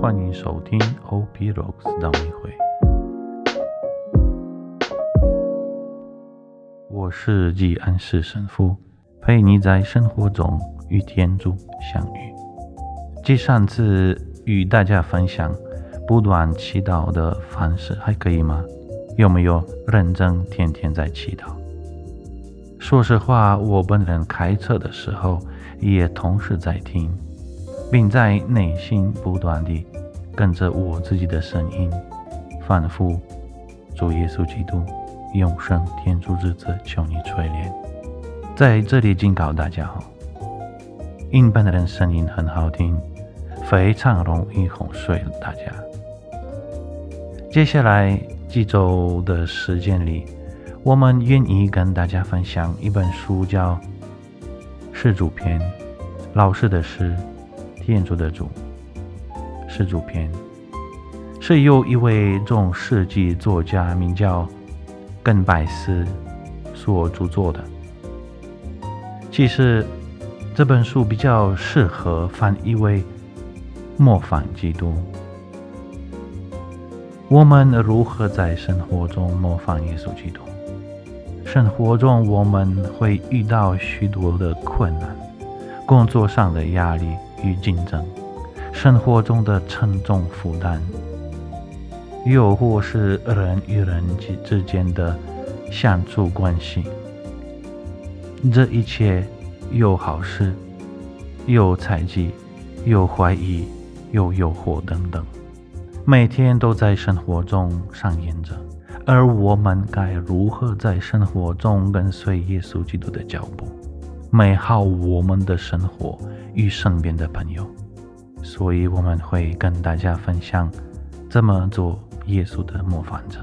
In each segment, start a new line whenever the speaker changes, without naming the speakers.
欢迎收听 OP Rocks 当一回。我是季安士神父，陪你在生活中与天主相遇。继上次与大家分享不断祈祷的方式，还可以吗？有没有认真天天在祈祷？说实话，我本人开车的时候也同时在听，并在内心不断地跟着我自己的声音，反复主耶稣基督永生天主之子，求你垂怜。在这里警告大家哦，音本的人声音很好听，非常容易哄睡大家。接下来几周的时间里。我们愿意跟大家分享一本书，叫《是主篇》，老师的诗，天主的主，是主篇，是由一位中世纪作家名叫根拜斯所著作的。其实这本书比较适合翻译为模仿基督。我们如何在生活中模仿耶稣基督？生活中我们会遇到许多的困难，工作上的压力与竞争，生活中的沉重负担，又或是人与人之之间的相处关系。这一切有好事，有猜忌，有怀疑，有诱惑等等，每天都在生活中上演着。而我们该如何在生活中跟随耶稣基督的脚步，美好我们的生活与身边的朋友？所以我们会跟大家分享怎么做耶稣的模范者。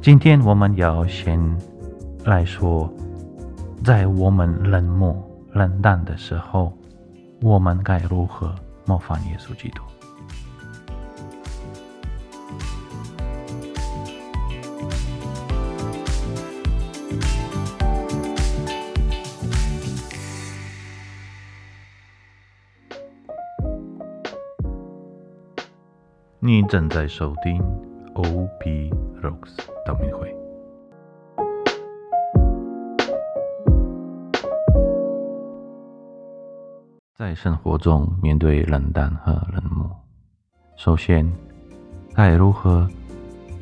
今天我们要先来说，在我们冷漠冷淡的时候，我们该如何模仿耶稣基督？你正在收听 O.P. Rocks 道明会。在生活中面对冷淡和冷漠，首先该如何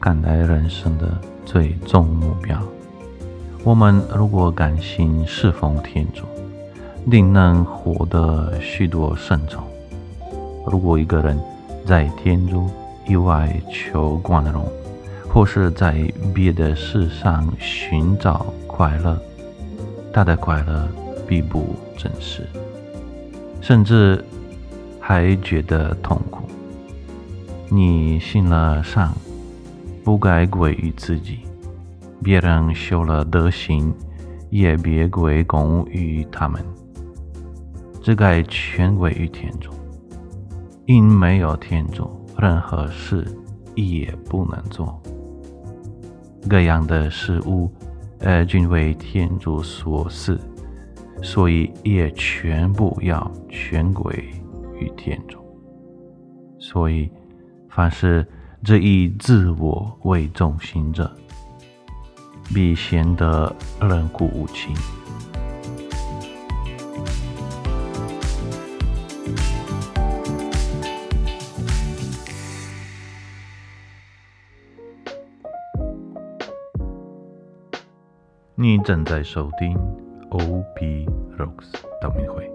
看待人生的最终目标？我们如果甘心侍奉天主，定能获得许多圣宠。如果一个人，在天主以外求光荣，或是在别的事上寻找快乐，他的快乐并不真实，甚至还觉得痛苦。你信了善，不该归于自己；别人修了德行，也别归功于他们，只该全归于天中。因没有天主，任何事也不能做。各样的事物，呃，均为天主所赐，所以也全部要全归于天主。所以，凡是这一自我为中心者，必显得冷酷无情。你正在收听 O.P. Rocks 道明会。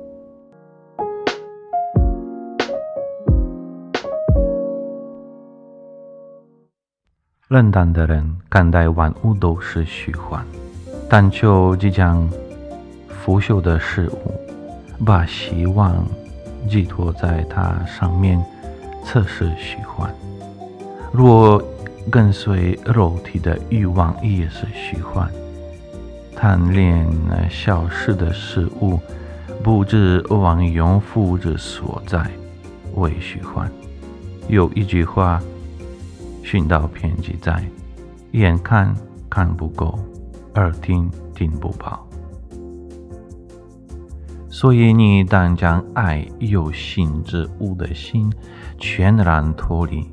冷淡的人看待万物都是虚幻，但求即将腐朽的事物，把希望寄托在它上面，测试虚幻。若跟随肉体的欲望，也是虚幻。贪恋消失的事物，不知往永福之所在，为虚幻。有一句话，寻到偏激在：眼看看不够，耳听听不饱。所以你当将爱有形之物的心全然脱离，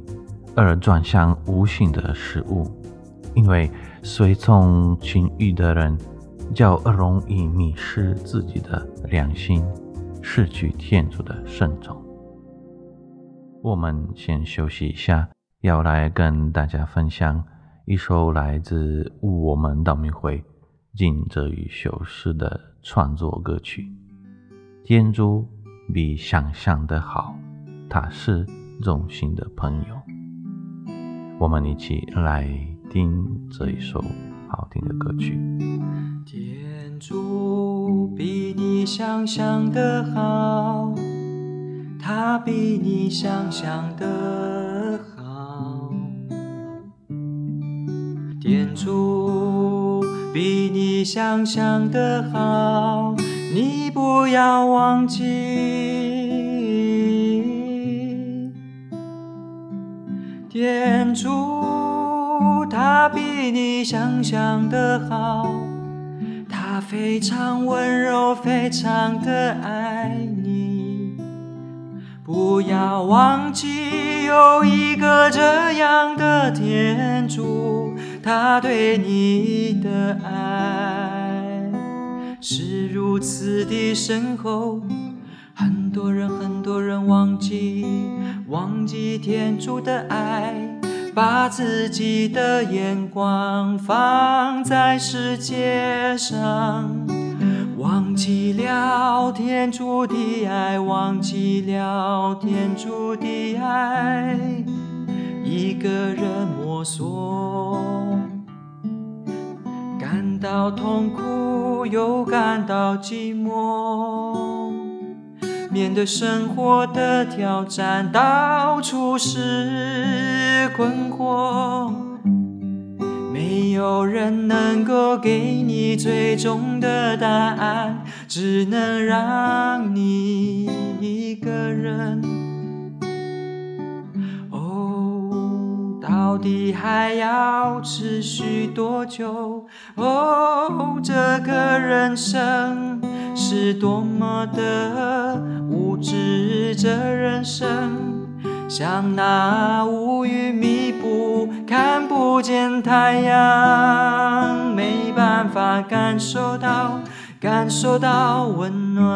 而转向无形的事物，因为随从情欲的人，较容易迷失自己的良心，失去天主的圣宠。我们先休息一下，要来跟大家分享一首来自我们道明会尽泽与修士的创作歌曲。天主比想象的好，他是用心的朋友。我们一起来听这一首好听的歌曲。
天主比你想象的好。他比你想象的好，天主比你想象的好，你不要忘记。天主他比你想象的好，他非常温柔，非常的爱你。不要忘记，有一个这样的天主，他对你的爱是如此的深厚。很多人，很多人忘记，忘记天主的爱，把自己的眼光放在世界上。忘记了天主的爱，忘记了天主的爱，一个人摸索，感到痛苦又感到寂寞，面对生活的挑战，到处是困惑。没有人能够给你最终的答案，只能让你一个人。哦，到底还要持续多久？哦，这个人生是多么的无知，这人生。像那乌云密布，看不见太阳，没办法感受到，感受到温暖。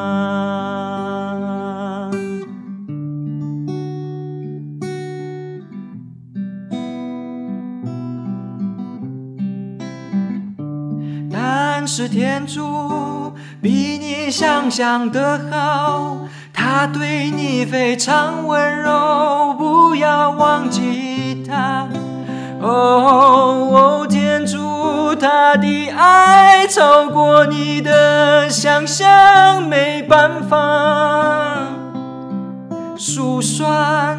但是天主比你想象的好。他对你非常温柔，不要忘记他。哦，哦天主，他的爱超过你的想象，没办法数算。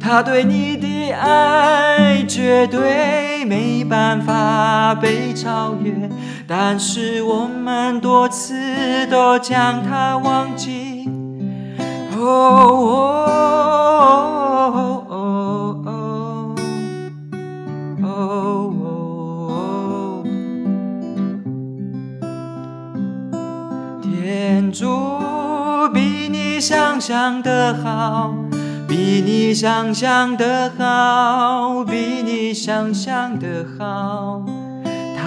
他对你的爱绝对没办法被超越。但是我们多次都将它忘记。哦哦哦哦哦哦哦！天主比你想象的好，比你想象的好，比你想象的好。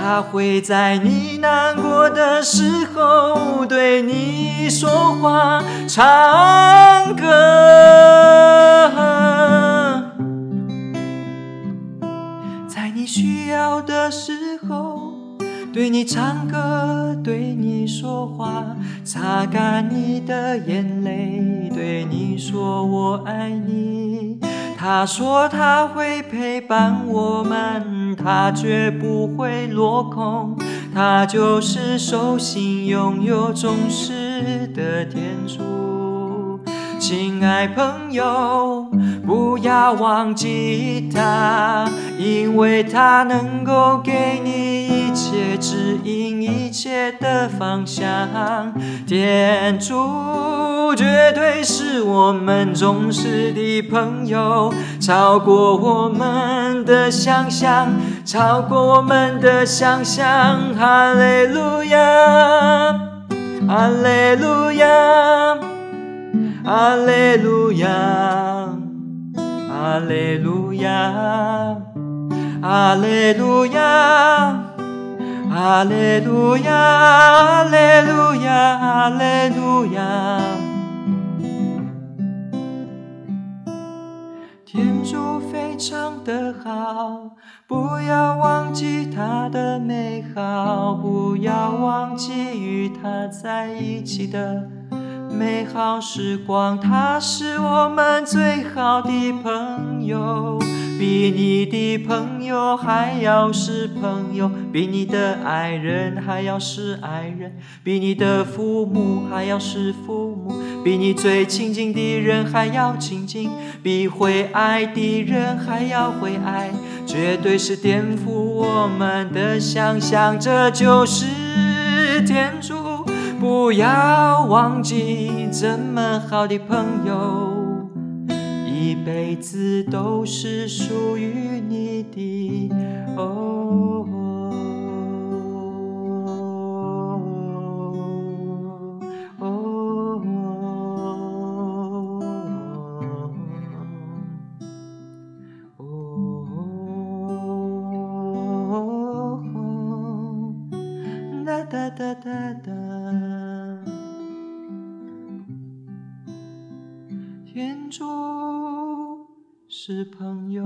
他会在你难过的时候对你说话、唱歌，在你需要的时候对你唱歌、对你说话，擦干你的眼泪，对你说我爱你。他说他会陪伴我们，他绝不会落空，他就是手心拥有忠实的天主。亲爱朋友，不要忘记他，因为他能够给你一切指引，一切的方向。天主。绝对是我们忠实的朋友，超过我们的想象，超过我们的想象。哈利路亚，哈利路亚，哈利路亚，哈利路亚，哈利路亚，哈利路亚，哈利路亚，哈利路亚天主非常的好，不要忘记他的美好，不要忘记与他在一起的美好时光。他是我们最好的朋友，比你的朋友还要是朋友，比你的爱人还要是爱人，比你的父母还要是父母。比你最亲近的人还要亲近，比会爱的人还要会爱，绝对是颠覆我们的想象。这就是天主，不要忘记这么好的朋友，一辈子都是属于你的。哦。哒哒哒哒，天主是朋友。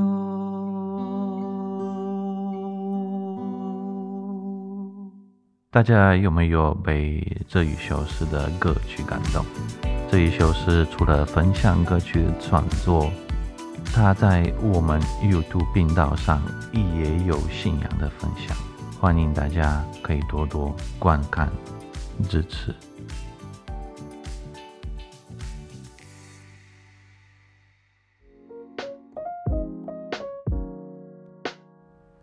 大家有没有被这一首诗的歌曲感动？这一首诗除了分享歌曲创作，它在我们 YouTube 频道上也有信仰的分享。欢迎大家可以多多观看支持。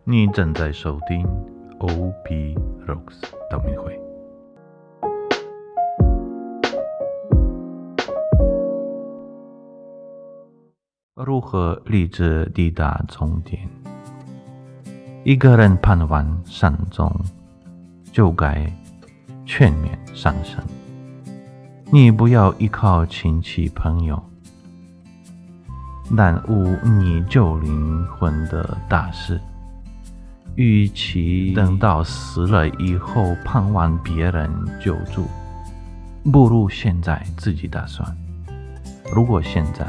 你正在收听 OP Rocks 道明会。如何立志抵达终点？一个人盼望善终，就该全面上升。你不要依靠亲戚朋友，耽误你救灵魂的大事。与其等到死了以后盼望别人救助，不如现在自己打算。如果现在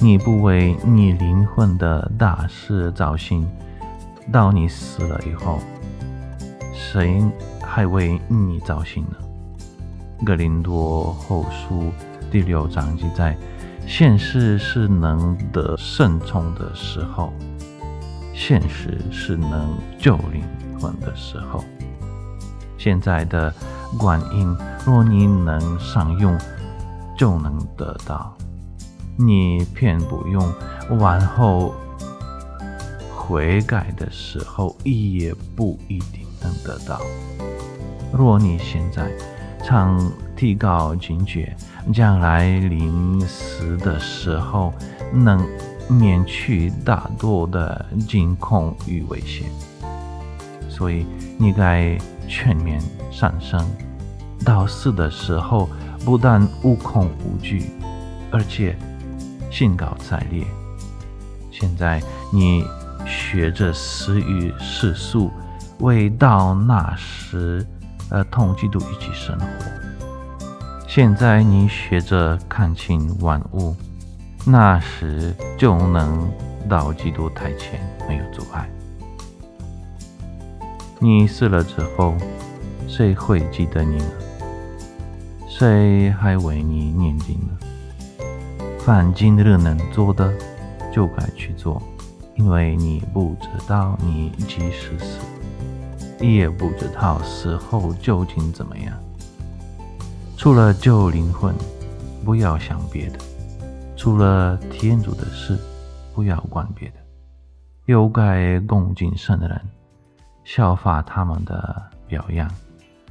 你不为你灵魂的大事造心，到你死了以后，谁还为你造心呢？格林多后书第六章记载：现世是能得圣宠的时候，现实是能救灵魂的时候。现在的观音，若你能善用，就能得到；你偏不用，往后。悔改的时候也不一定能得到。若你现在常提高警觉，将来临死的时候能免去大多的惊恐与危险。所以你该全面上升，到死的时候不但无恐无惧，而且兴高采烈。现在你。学着死于世俗，未到那时，呃，同基督一起生活。现在你学着看清万物，那时就能到基督台前，没有阻碍。你死了之后，谁会记得你呢？谁还为你念经呢？凡今日能做的，就该去做。因为你不知道你即使死，也不知道死后究竟怎么样。除了救灵魂，不要想别的；除了天主的事，不要管别的。有该恭敬圣的人，效法他们的表扬，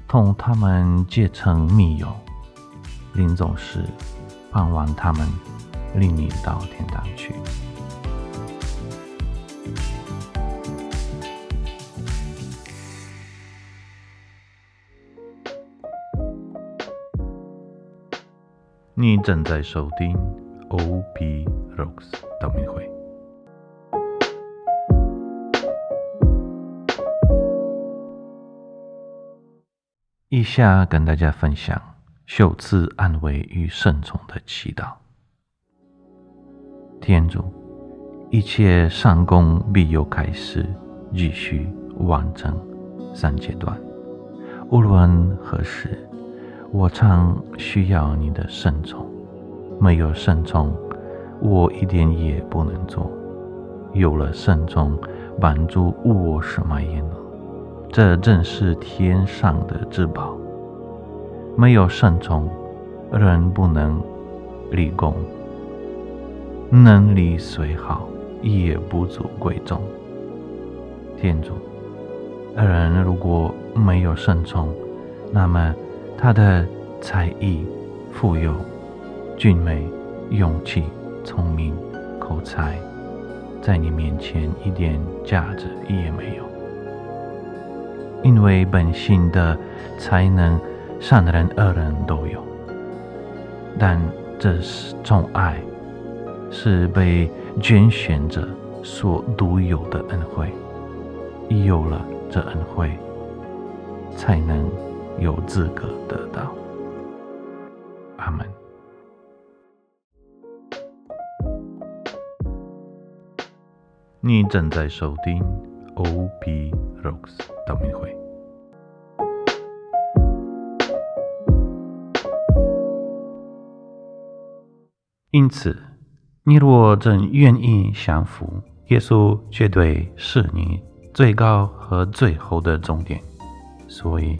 同他们结成密友。临走时，盼望他们领你到天堂去。你正在收听 O.P. Rocks 道明会。以下跟大家分享修辞安慰与慎重的祈祷。天主，一切善功必有开始、继续、完成三阶段。无论何时，我常需要你的慎重。没有慎重，我一点也不能做；有了慎重，帮助我什么也能。这正是天上的至宝。没有慎重，人不能立功。能力虽好，也不足贵重。天主，人如果没有慎重，那么他的才艺、富有、俊美、勇气、聪明、口才，在你面前一点价值也没有。因为本性的才能，善的人恶人都有，但这是宠爱。是被拣选者所独有的恩惠，有了这恩惠，才能有资格得到。阿门。你正在收听 O.P. Rocks 道明会，因此。你若真愿意降服，耶稣绝对是你最高和最后的终点。所以，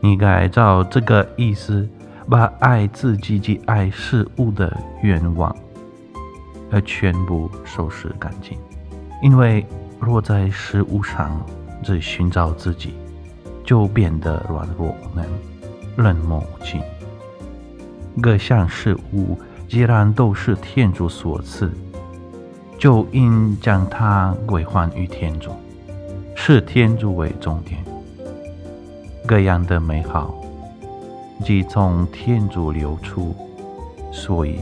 你该照这个意思，把爱自己及爱事物的愿望，而全部收拾干净。因为若在事物上只寻找自己，就变得软弱无能、冷漠无情。各项事物。既然都是天主所赐，就应将它归还于天主，视天主为重点。各样的美好，即从天主流出，所以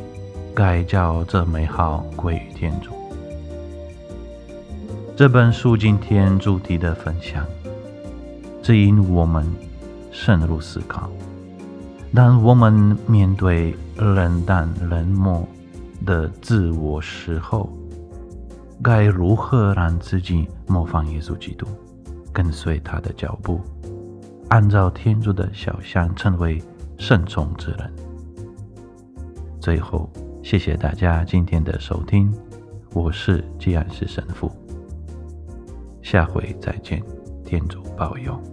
该叫这美好归于天主。这本书今天主题的分享，指引我们深入思考。当我们面对冷淡冷漠的自我时候，该如何让自己模仿耶稣基督，跟随他的脚步，按照天主的肖像，成为圣宠之人？最后，谢谢大家今天的收听，我是吉安士神父，下回再见，店主保佑。